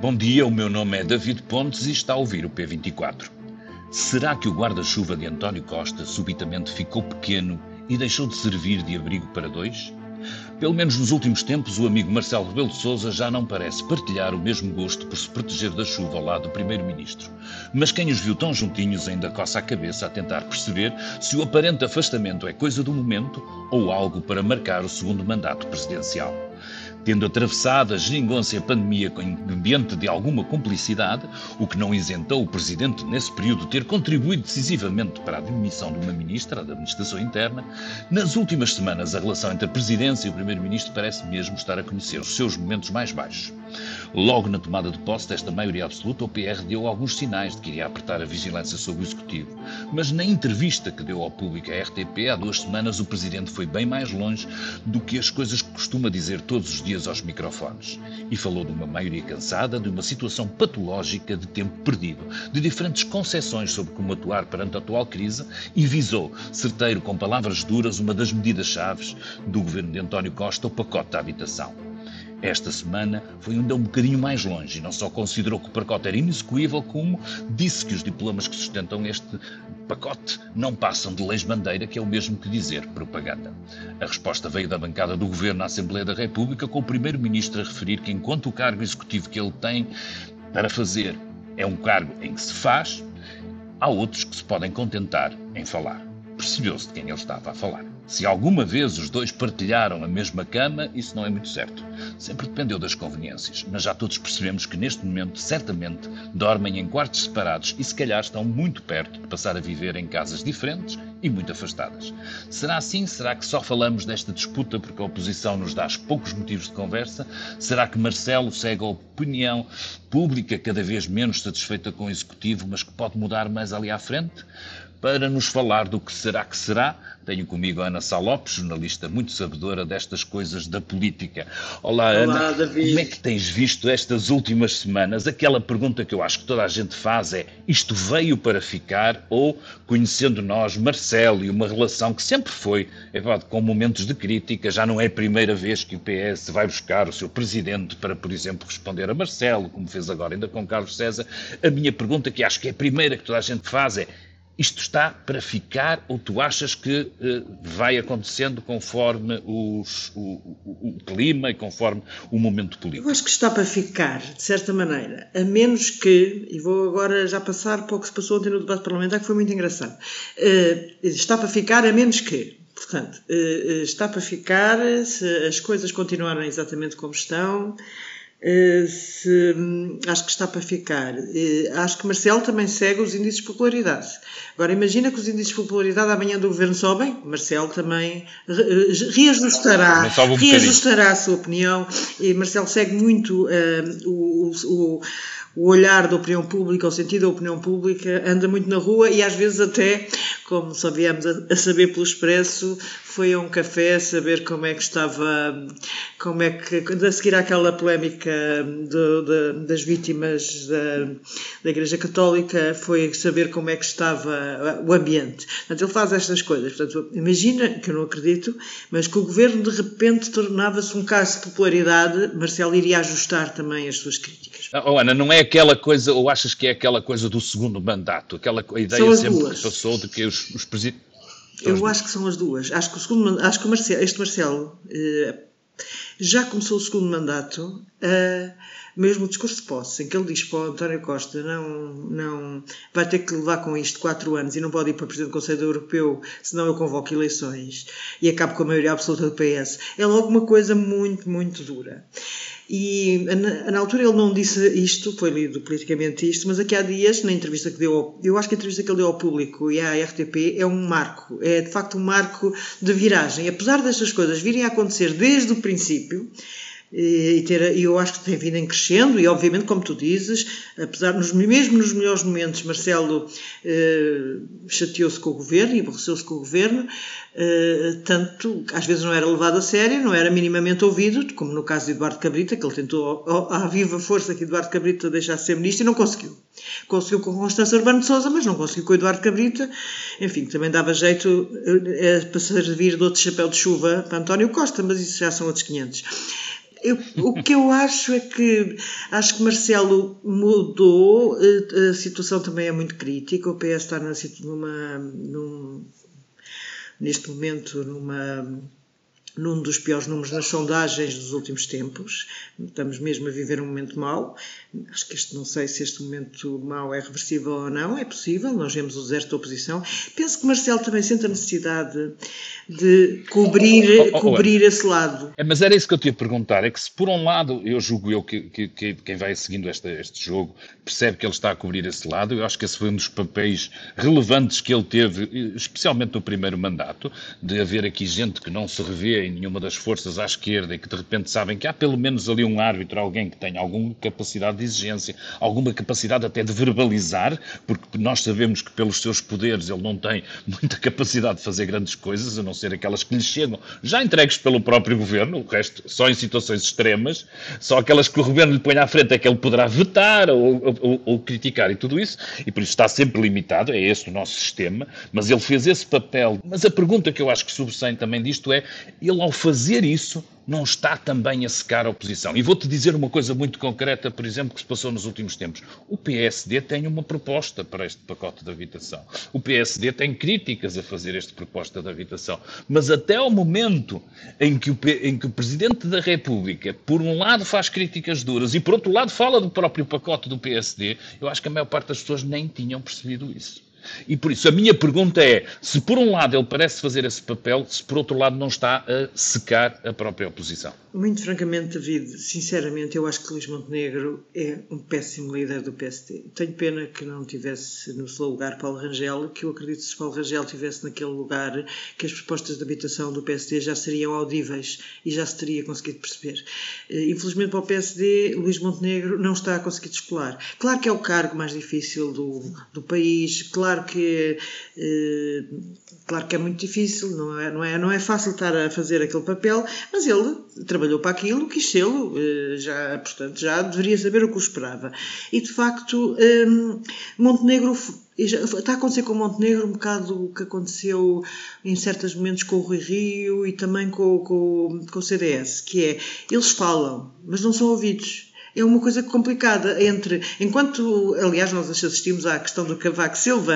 Bom dia, o meu nome é David Pontes e está a ouvir o P24. Será que o guarda-chuva de António Costa subitamente ficou pequeno e deixou de servir de abrigo para dois? Pelo menos nos últimos tempos, o amigo Marcelo Rebelo de Sousa já não parece partilhar o mesmo gosto por se proteger da chuva ao lado do primeiro-ministro. Mas quem os viu tão juntinhos ainda coça a cabeça a tentar perceber se o aparente afastamento é coisa do momento ou algo para marcar o segundo mandato presidencial. Tendo atravessado a geringonça e a pandemia com ambiente de alguma cumplicidade, o que não isentou o Presidente nesse período ter contribuído decisivamente para a demissão de uma Ministra da Administração Interna, nas últimas semanas a relação entre a Presidência e o Primeiro-Ministro parece mesmo estar a conhecer os seus momentos mais baixos. Logo na tomada de posse desta maioria absoluta, o PR deu alguns sinais de que iria apertar a vigilância sobre o Executivo. Mas na entrevista que deu ao público à RTP há duas semanas, o Presidente foi bem mais longe do que as coisas que costuma dizer todos os dias aos microfones. E falou de uma maioria cansada, de uma situação patológica de tempo perdido, de diferentes concepções sobre como atuar perante a atual crise e visou, certeiro com palavras duras, uma das medidas-chave do governo de António Costa, o pacote da habitação. Esta semana foi ainda um bocadinho mais longe e não só considerou que o pacote era inexecuível, como disse que os diplomas que sustentam este pacote não passam de leis bandeira, que é o mesmo que dizer propaganda. A resposta veio da bancada do Governo à Assembleia da República, com o Primeiro-Ministro a referir que, enquanto o cargo executivo que ele tem para fazer é um cargo em que se faz, há outros que se podem contentar em falar. Percebeu-se de quem ele estava a falar. Se alguma vez os dois partilharam a mesma cama, isso não é muito certo. Sempre dependeu das conveniências, mas já todos percebemos que neste momento, certamente, dormem em quartos separados e se calhar estão muito perto de passar a viver em casas diferentes e muito afastadas. Será assim? Será que só falamos desta disputa porque a oposição nos dá poucos motivos de conversa? Será que Marcelo segue a opinião pública cada vez menos satisfeita com o executivo, mas que pode mudar mais ali à frente? Para nos falar do que será que será, tenho comigo a Ana Salopes, jornalista muito sabedora destas coisas da política. Olá, Olá Ana. David. Como é que tens visto estas últimas semanas? Aquela pergunta que eu acho que toda a gente faz é: isto veio para ficar? Ou, conhecendo nós, Marcelo e uma relação que sempre foi, é verdade, com momentos de crítica, já não é a primeira vez que o PS vai buscar o seu presidente para, por exemplo, responder a Marcelo, como fez agora ainda com Carlos César. A minha pergunta, que acho que é a primeira que toda a gente faz, é: isto está para ficar ou tu achas que uh, vai acontecendo conforme os, o, o, o, clima e conforme o momento político? Eu acho que está para ficar, de certa maneira, a menos que, e vou agora já passar para o que se passou ontem no debate parlamentar, que foi muito engraçado, uh, está para ficar a menos que, portanto, uh, está para ficar se as coisas continuarem exatamente como estão, eh, se, hum, acho que está para ficar. Eh, acho que Marcelo também segue os índices de popularidade. Agora, imagina que os índices de popularidade amanhã do governo sobem, Marcelo também reajustará, um reajustará a sua opinião. E Marcelo segue muito uh, o, o o olhar da opinião pública, o sentido da opinião pública, anda muito na rua e às vezes até, como só viemos a, saber pelo Expresso, foi a um café saber como é que estava, como é que, a seguir àquela polémica do, de, das vítimas da, da Igreja Católica, foi saber como é que estava o ambiente. Portanto, ele faz estas coisas. Portanto, imagina, que eu não acredito, mas que o governo de repente tornava-se um caso de popularidade, Marcelo iria ajustar também as suas críticas. Oh, Ana, não é aquela coisa, ou achas que é aquela coisa do segundo mandato? Aquela ideia sempre duas. que passou de que os, os presidentes eu acho que são as duas. Acho que, o segundo, acho que o Marcelo, este Marcelo eh, já começou o segundo mandato, eh, mesmo o discurso de posse, em que ele diz para o António Costa não, não vai ter que levar com isto quatro anos e não pode ir para Presidente do Conselho Europeu, senão eu convoco eleições e acabo com a maioria absoluta do PS. É logo uma coisa muito, muito dura. E na, na, altura ele não disse isto, foi lido politicamente isto, mas aqui há dias, na entrevista que deu, eu acho que a entrevista que ele deu ao público e à RTP é um marco, é de facto um marco de viragem. Apesar destas coisas virem a acontecer desde o princípio, e, ter, eu acho que tem vindo em crescendo, e obviamente, como tu dizes, apesar, nos, mesmo nos melhores momentos, Marcelo eh, chateou-se com o governo e aborreceu-se com o governo, eh, tanto, às vezes não era levado a sério, não era minimamente ouvido, como no caso de Eduardo Cabrita, que ele tentou, à viva força que Eduardo Cabrita deixasse ser ministro e não conseguiu. Conseguiu com Constância Urbano de Sousa, mas não conseguiu com Eduardo Cabrita. Enfim, também dava jeito eh, para servir de outro chapéu de chuva para António Costa, mas isso já são outros 500. Eu, o que eu acho é que acho que Marcelo mudou, eh, a situação também é muito crítica, o PS está numa, num, neste momento numa num dos piores números nas sondagens dos últimos tempos. Estamos mesmo a viver um momento mau. Acho que este, não sei se este momento mau é reversível ou não, é possível, nós vemos o zero da oposição. Penso que Marcelo também sente a necessidade de cobrir, oh, oh, oh, cobrir esse lado. É, mas era isso que eu te ia perguntar, é que se por um lado, eu julgo eu que, que, que quem vai seguindo este, este jogo percebe que ele está a cobrir esse lado, eu acho que esse foi um dos papéis relevantes que ele teve, especialmente no primeiro mandato, de haver aqui gente que não se revê em nenhuma das forças à esquerda e que de repente sabem que há pelo menos ali um árbitro, alguém que tenha alguma capacidade de exigência, alguma capacidade até de verbalizar, porque nós sabemos que pelos seus poderes ele não tem muita capacidade de fazer grandes coisas, a não ser aquelas que lhe chegam, já entregues pelo próprio governo, o resto só em situações extremas, só aquelas que o governo lhe põe à frente é que ele poderá vetar ou, ou, ou criticar e tudo isso, e por isso está sempre limitado, é esse o nosso sistema, mas ele fez esse papel. Mas a pergunta que eu acho que sobressai também disto é, ele ao fazer isso, não está também a secar a oposição. E vou-te dizer uma coisa muito concreta, por exemplo, que se passou nos últimos tempos. O PSD tem uma proposta para este pacote de habitação. O PSD tem críticas a fazer esta proposta de habitação. Mas até ao momento em que, o, em que o Presidente da República, por um lado, faz críticas duras e, por outro lado, fala do próprio pacote do PSD, eu acho que a maior parte das pessoas nem tinham percebido isso. E por isso a minha pergunta é: se por um lado ele parece fazer esse papel, se por outro lado não está a secar a própria oposição? Muito francamente, David, sinceramente, eu acho que Luís Montenegro é um péssimo líder do PSD. Tenho pena que não tivesse no seu lugar Paulo Rangel, que eu acredito que se Paulo Rangel tivesse naquele lugar, que as propostas de habitação do PSD já seriam audíveis e já se teria conseguido perceber. Eh, infelizmente para o PSD, Luís Montenegro não está a conseguir descolar. Claro que é o cargo mais difícil do, do país, claro que, eh, claro que é muito difícil, não é, não, é, não é fácil estar a fazer aquele papel, mas ele trabalhou para aquilo, quis sê-lo, eh, já, portanto, já deveria saber o que o esperava. E, de facto, hum, Montenegro está a acontecer com Montenegro um bocado o que aconteceu em certos momentos com o Rui Rio e também com, com, com o CDS, que é, eles falam, mas não são ouvidos é uma coisa complicada entre, enquanto, aliás, nós assistimos à questão do Cavaco Silva,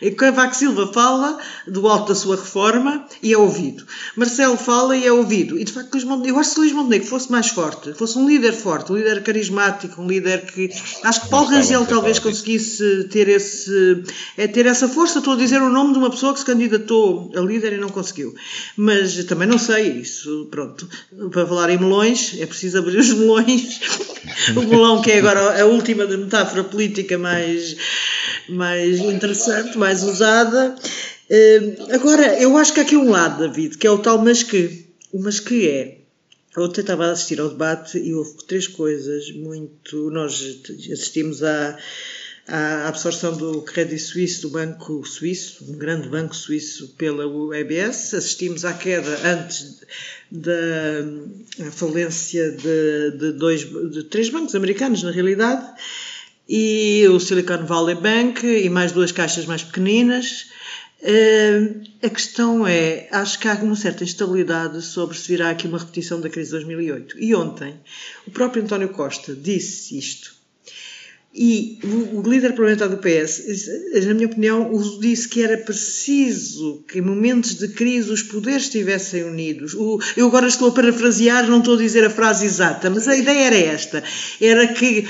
e Cavaco Silva fala do alto da sua reforma e é ouvido. Marcelo fala e é ouvido. E de facto, Luís Montenegro, eu acho que se Luís Montenegro fosse mais forte, fosse um líder forte, um líder carismático, um líder que, acho que Paulo Rangel talvez conseguisse ter esse, é, ter essa força. Estou a dizer o nome de uma pessoa que se candidatou a líder e não conseguiu. Mas também não sei isso, pronto. Para falar em melões, é preciso abrir os melões o melão, que é agora a última metáfora política mais, mais interessante, mais usada. Uh, agora, eu acho que há aqui um lado, David, que é o tal mas que. O mas que é. Ontem estava a assistir ao debate e houve três coisas muito. Nós assistimos à, à absorção do Credit Suisse, do Banco Suíço, um grande banco suíço, pela UEBS. Assistimos à queda antes da falência de, de, dois, de três bancos americanos, na realidade, e o Silicon Valley Bank e mais duas caixas mais pequeninas. Uh, a questão é, acho que há uma certa instabilidade sobre se virá aqui uma repetição da crise de 2008. E ontem, o próprio António Costa disse isto e o, líder parlamentar do PS, na minha opinião, disse que era preciso que em momentos de crise os poderes estivessem unidos. Eu agora estou a parafrasear, não estou a dizer a frase exata, mas a ideia era esta: era que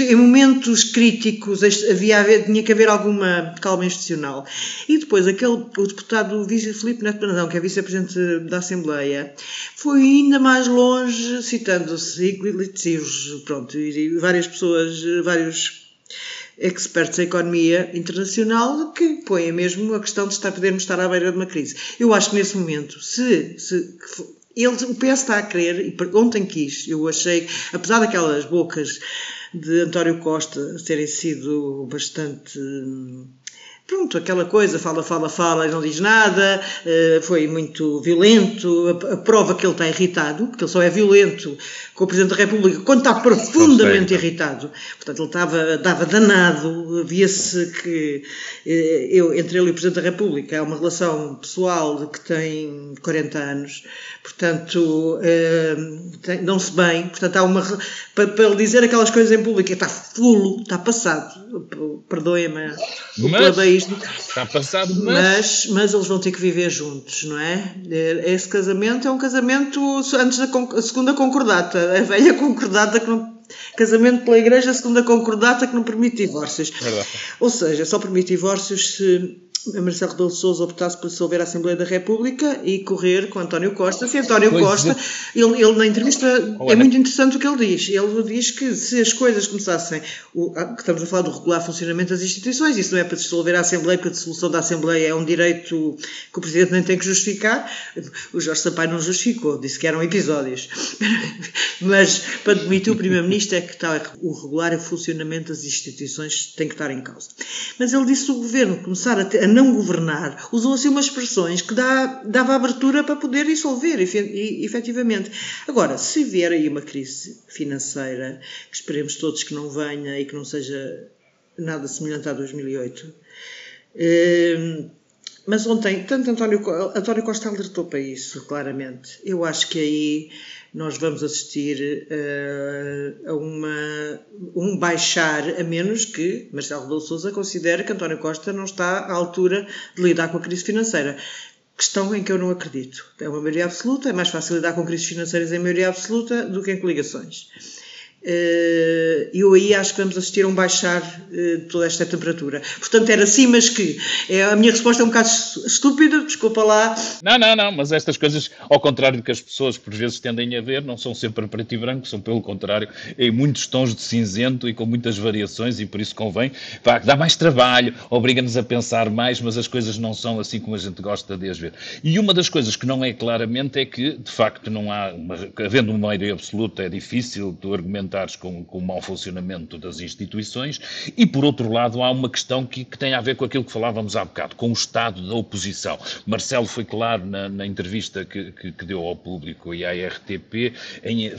em momentos críticos havia, tinha que haver alguma calma institucional. E depois, aquele, o deputado Filipe Neto Brandão, que é vice-presidente da Assembleia, foi ainda mais longe, citando-se Iglesias, pronto, e várias pessoas, vários expertos em economia internacional que põem mesmo a questão de estar, podermos estar à beira de uma crise. Eu acho que nesse momento, se, se ele, o PS está a querer, e ontem quis, eu achei, apesar daquelas bocas de António Costa terem sido bastante pronto, aquela coisa, fala, fala, fala e não diz nada, uh, foi muito violento, a, prova que ele está irritado, porque ele só é violento com o Presidente da República quando está profundamente irritado. Portanto, ele estava, estava danado, via-se que uh, eu, entre ele e o Presidente da República há uma relação pessoal que tem 40 anos, portanto, uh, não-se bem, portanto, há uma. Para, ele dizer aquelas coisas em público, está fulo, está passado, perdoem-me Está passado, mas... mas... mas. eles vão ter que viver juntos, não é? Esse casamento é um casamento antes da segunda concordata, a velha concordata que não. Casamento pela Igreja, a segunda concordata que não permite divórcios. Verdade. Ou seja, só permite divórcios se Marcelo Rebelo de Sousa optasse por dissolver a Assembleia da República e correr com António Costa. Se António pois Costa, é. ele, ele, na entrevista, é muito interessante o que ele diz. Ele diz que se as coisas começassem, o, que estamos a falar do regular funcionamento das instituições, isso não é para dissolver a Assembleia, porque a dissolução da Assembleia é um direito que o Presidente nem tem que justificar. O Jorge Sampaio não justificou, disse que eram episódios. Mas para demitir o Primeiro-Ministro é que está, o regular funcionamento das instituições tem que estar em causa. Mas ele disse que o Governo começar a, ter, a não governar, usou assim umas expressões que dá, dava abertura para poder dissolver, efetivamente. Agora, se vier aí uma crise financeira, que esperemos todos que não venha e que não seja nada semelhante a 2008, eh, mas ontem, tanto António, António Costa alertou para isso, claramente. Eu acho que aí nós vamos assistir uh, a uma, um baixar, a menos que Marcelo Rebelo Sousa considere que António Costa não está à altura de lidar com a crise financeira. Questão em que eu não acredito. É uma maioria absoluta, é mais fácil lidar com crises financeiras em maioria absoluta do que em coligações. Eh, eu aí acho que vamos assistir a um baixar eh, de toda esta temperatura. Portanto, era assim, mas que é, a minha resposta é um bocado estúpida, desculpa lá. Não, não, não, mas estas coisas, ao contrário do que as pessoas por vezes tendem a ver, não são sempre preto e branco, são pelo contrário, em muitos tons de cinzento e com muitas variações, e por isso convém, pá, dá mais trabalho, obriga-nos a pensar mais, mas as coisas não são assim como a gente gosta de as ver. E uma das coisas que não é claramente é que, de facto, não há, uma, havendo uma maioria absoluta, é difícil tu argumentar com, com o mau funcionamento das instituições, e por outro lado há uma questão que, que, tem a ver com aquilo que falávamos há bocado, com o estado da oposição. Marcelo foi claro na, na entrevista que, que, que, deu ao público e à RTP, em,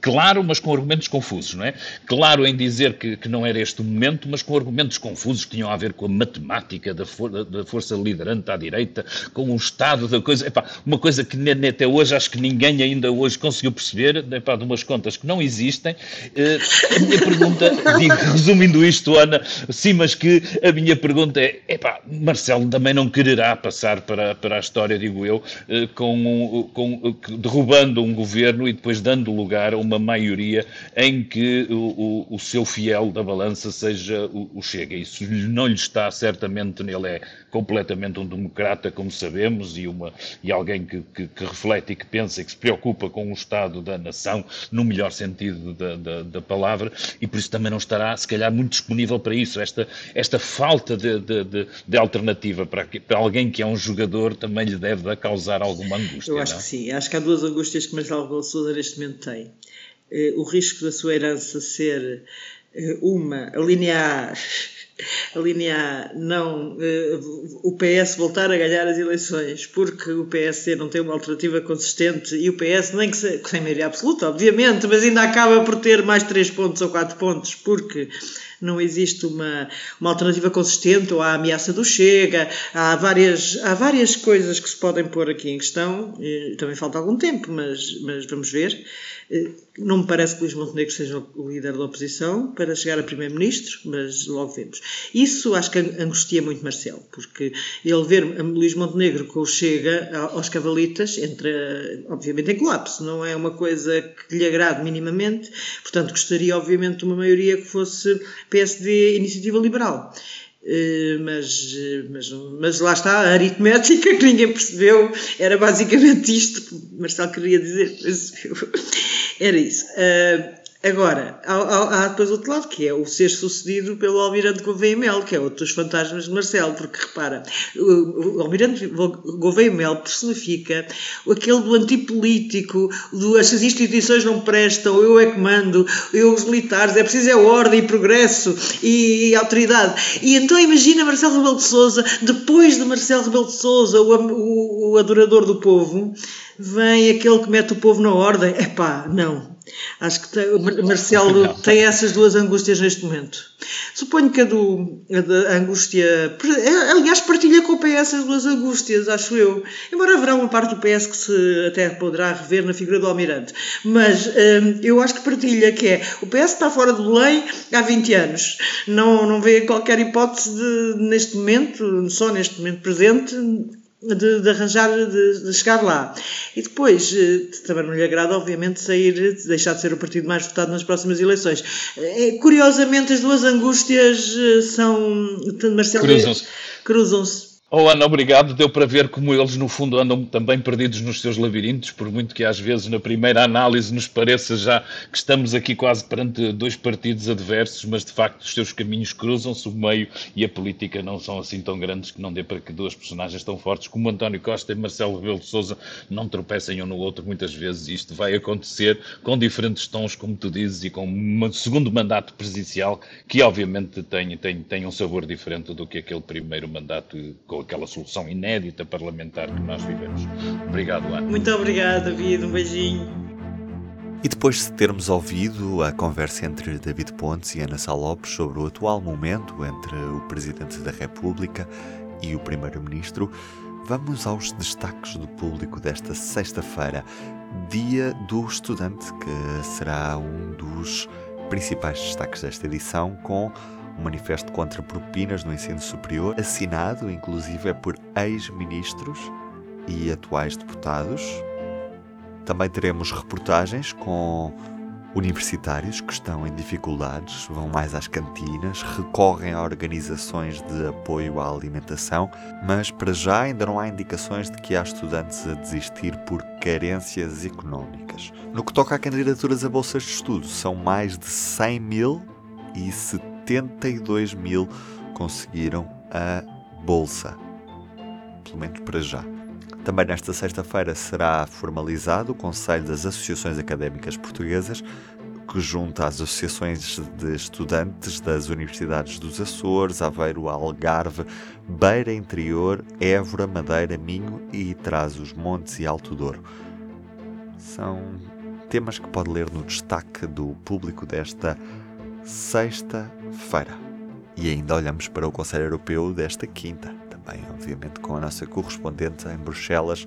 claro, mas com argumentos confusos, não é? Claro em dizer que, que não era este o momento, mas com argumentos confusos que tinham a ver com a matemática da, for, da força liderante à direita, com o estado da coisa. Epá, uma coisa que até hoje acho que ninguém ainda hoje conseguiu perceber, epá, de umas contas que não existem existem. Uh, a minha pergunta, digo, resumindo isto, Ana, sim, mas que a minha pergunta é: epá, Marcelo também não quererá passar para, para a história, digo eu, uh, com, com uh, derrubando um governo e depois dando lugar a uma maioria em que o, o, o seu fiel da balança seja o, o Chega. Isso não lhe está certamente, ele é completamente um democrata, como sabemos, e, uma, e alguém que, que, que reflete e que pensa e que se preocupa com o Estado da nação, no melhor sentido da, da, da, palavra, e por isso também não estará, se calhar, muito disponível para isso. Esta, esta falta de, de, de, de alternativa para, para alguém que é um jogador também lhe deve causar alguma angústia. Eu acho não? que sim. Acho que há duas angústias que Marcelo Rebelo Sousa neste momento tem. Eh, o risco da sua herança ser eh, uma, alinear alinear não uh, o PS voltar a ganhar as eleições porque o PSD não tem uma alternativa consistente e o PS nem que se, sem maioria absoluta obviamente mas ainda acaba por ter mais 3 pontos ou 4 pontos porque não existe uma, uma alternativa consistente ou há a ameaça do Chega há várias, há várias coisas que se podem pôr aqui em questão também falta algum tempo mas, mas vamos ver eh, não me parece que Luís Montenegro seja o líder da oposição para chegar a primeiro-ministro, mas logo vemos. Isso acho que angustia muito Marcelo, porque ele ver Luís Montenegro com o Chega aos cavalitas entra, obviamente, em colapso. Não é uma coisa que lhe agrade minimamente, portanto, gostaria, obviamente, de uma maioria que fosse PSD Iniciativa Liberal. Eh, mas, mas, mas lá está, a aritmética que ninguém percebeu era basicamente isto que Marcelo queria dizer. Era isso. Uh, Agora, há, há, depois outro lado, que é o ser sucedido pelo Almirante Gouveia Mel, que é outro dos fantasmas de Marcelo, porque repara, o, o Almirante Gouveia Mel personifica aquele do antipolítico, do as instituições não prestam, eu é que mando, eu os militares, é preciso é ordem e progresso e, e autoridade. E então imagina Marcelo Rebelo de Sousa, depois de Marcelo Rebelo de Sousa, o, o, o adorador do povo, vem aquele que mete o povo na ordem. Epá, não. Acho que tem, Marcelo tem essas duas angústias neste momento. Suponho que a, do, a da angústia. Aliás, partilha com o PS as duas angústias, acho eu. Embora haverá uma parte do PS que se até poderá rever na figura do Almirante. Mas hum, eu acho que partilha, que é o PS está fora de Belém há 20 anos. Não, não vê qualquer hipótese de, neste momento, só neste momento presente, de, de, arranjar, de, de, chegar lá. E depois, eh, também não lhe agrada, obviamente, sair, deixar de ser o partido mais votado nas próximas eleições. Eh, curiosamente, as duas angústias eh, são. Marcelo, cruzam-se. Cruzam-se. Oh Ana, obrigado. Deu para ver como eles, no fundo, andam também perdidos nos seus labirintos, por muito que às vezes, na primeira análise, nos pareça já que estamos aqui quase perante dois partidos adversos, mas de facto os seus caminhos cruzam-se, o meio e a política não são assim tão grandes que não dê para que duas personagens tão fortes como António Costa e Marcelo Rebelo de Souza não tropecem um no outro muitas vezes. Isto vai acontecer com diferentes tons, como tu dizes, e com um segundo mandato presidencial que, obviamente, tem, tem, tem um sabor diferente do que aquele primeiro mandato com aquela solução inédita parlamentar que nós vivemos. Obrigado, Ana. Muito obrigado, David. Um beijinho. E depois de termos ouvido a conversa entre David Pontes e Ana Salopes sobre o atual momento entre o Presidente da República e o Primeiro-Ministro, vamos aos destaques do público desta sexta-feira, Dia do Estudante, que será um dos principais destaques desta edição, com um manifesto contra propinas no ensino superior, assinado inclusive é por ex-ministros e atuais deputados. Também teremos reportagens com universitários que estão em dificuldades, vão mais às cantinas, recorrem a organizações de apoio à alimentação, mas para já ainda não há indicações de que há estudantes a desistir por carências económicas. No que toca a candidaturas a bolsas de estudo, são mais de 100 mil e 82 mil conseguiram a bolsa, pelo menos para já. Também nesta sexta-feira será formalizado o Conselho das Associações Académicas Portuguesas, que junta as associações de estudantes das Universidades dos Açores, Aveiro, Algarve, Beira Interior, Évora, Madeira, Minho e traz os Montes e Alto Douro. São temas que pode ler no destaque do público desta sexta-feira. E ainda olhamos para o Conselho Europeu desta quinta, também, obviamente, com a nossa correspondente em Bruxelas,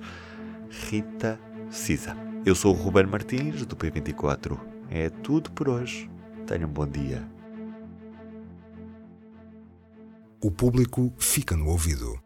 Rita Cisa. Eu sou o Ruben Martins, do P24. É tudo por hoje. Tenham um bom dia. O público fica no ouvido.